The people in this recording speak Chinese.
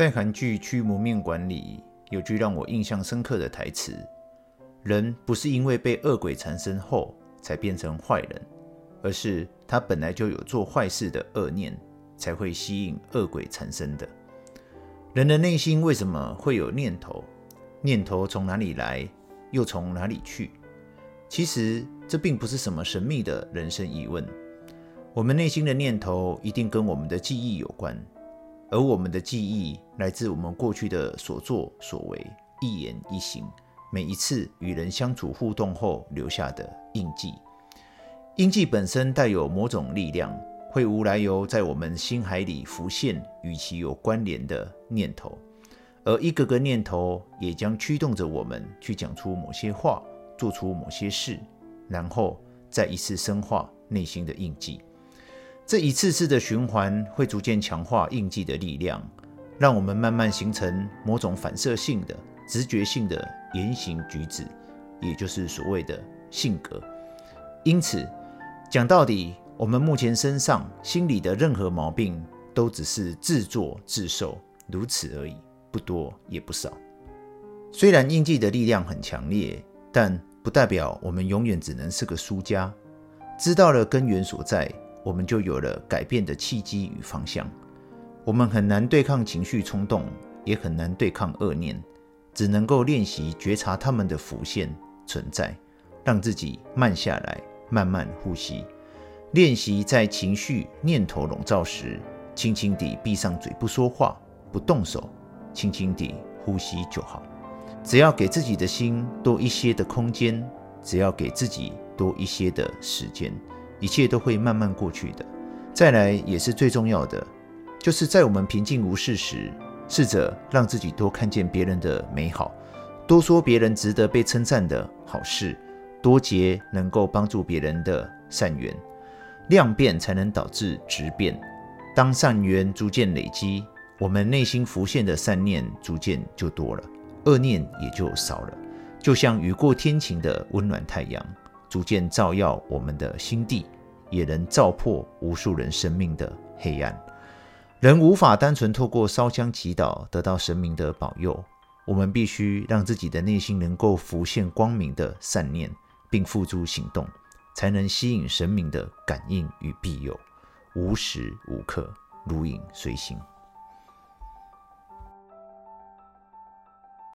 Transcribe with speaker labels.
Speaker 1: 在韩剧《驱魔面馆》里，有句让我印象深刻的台词：“人不是因为被恶鬼缠身后才变成坏人，而是他本来就有做坏事的恶念，才会吸引恶鬼缠身的。”人的内心为什么会有念头？念头从哪里来，又从哪里去？其实这并不是什么神秘的人生疑问。我们内心的念头一定跟我们的记忆有关。而我们的记忆来自我们过去的所作所为、一言一行，每一次与人相处互动后留下的印记。印记本身带有某种力量，会无来由在我们心海里浮现与其有关联的念头，而一个个念头也将驱动着我们去讲出某些话、做出某些事，然后再一次深化内心的印记。这一次次的循环会逐渐强化印记的力量，让我们慢慢形成某种反射性的、直觉性的言行举止，也就是所谓的性格。因此，讲到底，我们目前身上、心里的任何毛病，都只是自作自受，如此而已，不多也不少。虽然印记的力量很强烈，但不代表我们永远只能是个输家。知道了根源所在。我们就有了改变的契机与方向。我们很难对抗情绪冲动，也很难对抗恶念，只能够练习觉察他们的浮现存在，让自己慢下来，慢慢呼吸。练习在情绪念头笼罩时，轻轻地闭上嘴，不说话，不动手，轻轻地呼吸就好。只要给自己的心多一些的空间，只要给自己多一些的时间。一切都会慢慢过去的。再来也是最重要的，就是在我们平静无事时，试着让自己多看见别人的美好，多说别人值得被称赞的好事，多结能够帮助别人的善缘。量变才能导致质变。当善缘逐渐累积，我们内心浮现的善念逐渐就多了，恶念也就少了。就像雨过天晴的温暖太阳。逐渐照耀我们的心地，也能照破无数人生命的黑暗。人无法单纯透过烧香祈祷得到神明的保佑，我们必须让自己的内心能够浮现光明的善念，并付诸行动，才能吸引神明的感应与庇佑，无时无刻如影随形。